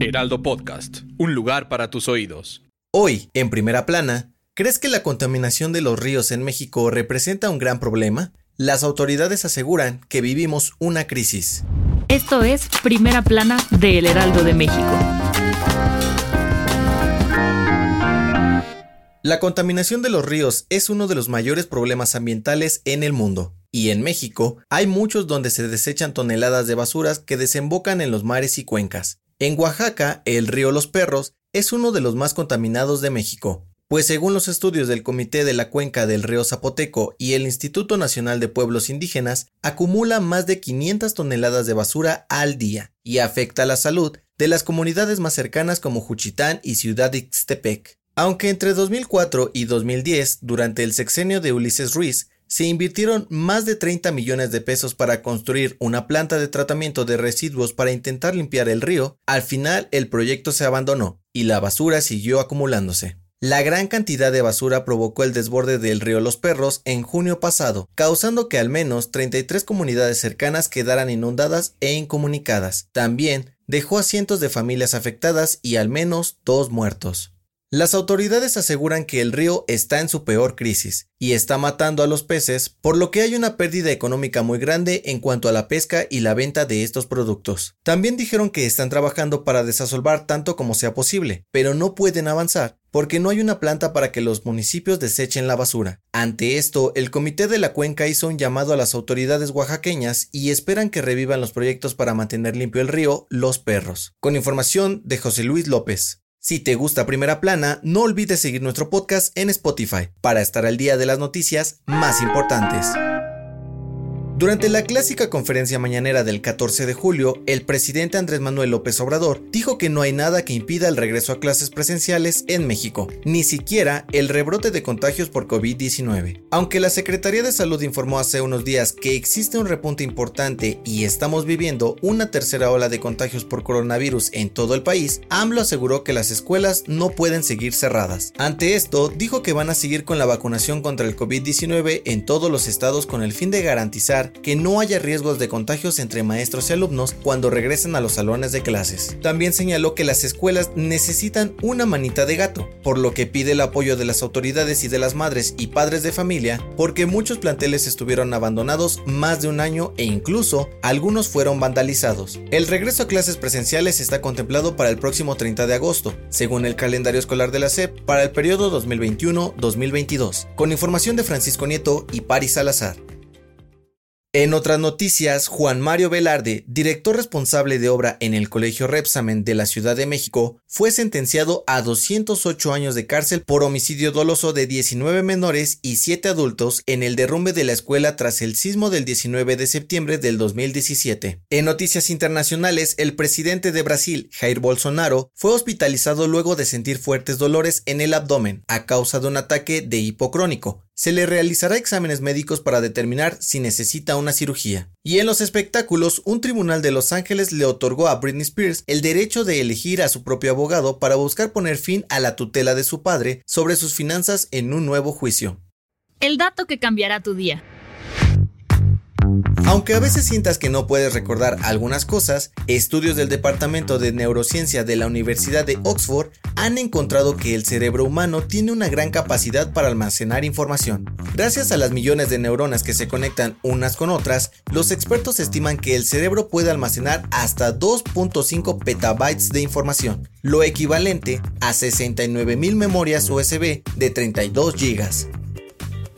Heraldo Podcast, un lugar para tus oídos. Hoy, en primera plana, ¿crees que la contaminación de los ríos en México representa un gran problema? Las autoridades aseguran que vivimos una crisis. Esto es Primera Plana de El Heraldo de México. La contaminación de los ríos es uno de los mayores problemas ambientales en el mundo. Y en México hay muchos donde se desechan toneladas de basuras que desembocan en los mares y cuencas. En Oaxaca, el río Los Perros es uno de los más contaminados de México, pues según los estudios del Comité de la Cuenca del Río Zapoteco y el Instituto Nacional de Pueblos Indígenas, acumula más de 500 toneladas de basura al día y afecta la salud de las comunidades más cercanas como Juchitán y Ciudad Ixtepec. Aunque entre 2004 y 2010, durante el sexenio de Ulises Ruiz, se invirtieron más de 30 millones de pesos para construir una planta de tratamiento de residuos para intentar limpiar el río, al final el proyecto se abandonó y la basura siguió acumulándose. La gran cantidad de basura provocó el desborde del río Los Perros en junio pasado, causando que al menos 33 comunidades cercanas quedaran inundadas e incomunicadas. También dejó a cientos de familias afectadas y al menos dos muertos. Las autoridades aseguran que el río está en su peor crisis y está matando a los peces, por lo que hay una pérdida económica muy grande en cuanto a la pesca y la venta de estos productos. También dijeron que están trabajando para desasolvar tanto como sea posible, pero no pueden avanzar porque no hay una planta para que los municipios desechen la basura. Ante esto, el Comité de la Cuenca hizo un llamado a las autoridades oaxaqueñas y esperan que revivan los proyectos para mantener limpio el río Los Perros. Con información de José Luis López. Si te gusta Primera Plana, no olvides seguir nuestro podcast en Spotify para estar al día de las noticias más importantes. Durante la clásica conferencia mañanera del 14 de julio, el presidente Andrés Manuel López Obrador dijo que no hay nada que impida el regreso a clases presenciales en México, ni siquiera el rebrote de contagios por COVID-19. Aunque la Secretaría de Salud informó hace unos días que existe un repunte importante y estamos viviendo una tercera ola de contagios por coronavirus en todo el país, AMLO aseguró que las escuelas no pueden seguir cerradas. Ante esto, dijo que van a seguir con la vacunación contra el COVID-19 en todos los estados con el fin de garantizar que no haya riesgos de contagios entre maestros y alumnos cuando regresen a los salones de clases. También señaló que las escuelas necesitan una manita de gato, por lo que pide el apoyo de las autoridades y de las madres y padres de familia, porque muchos planteles estuvieron abandonados más de un año e incluso algunos fueron vandalizados. El regreso a clases presenciales está contemplado para el próximo 30 de agosto, según el calendario escolar de la SEP, para el periodo 2021-2022, con información de Francisco Nieto y Paris Salazar. En otras noticias, Juan Mario Velarde, director responsable de obra en el Colegio Repsamen de la Ciudad de México, fue sentenciado a 208 años de cárcel por homicidio doloso de 19 menores y 7 adultos en el derrumbe de la escuela tras el sismo del 19 de septiembre del 2017. En noticias internacionales, el presidente de Brasil, Jair Bolsonaro, fue hospitalizado luego de sentir fuertes dolores en el abdomen a causa de un ataque de hipocrónico, se le realizará exámenes médicos para determinar si necesita una cirugía. Y en los espectáculos, un tribunal de Los Ángeles le otorgó a Britney Spears el derecho de elegir a su propio abogado para buscar poner fin a la tutela de su padre sobre sus finanzas en un nuevo juicio. El dato que cambiará tu día. Aunque a veces sientas que no puedes recordar algunas cosas, estudios del Departamento de Neurociencia de la Universidad de Oxford han encontrado que el cerebro humano tiene una gran capacidad para almacenar información. Gracias a las millones de neuronas que se conectan unas con otras, los expertos estiman que el cerebro puede almacenar hasta 2.5 petabytes de información, lo equivalente a 69.000 memorias USB de 32 gigas.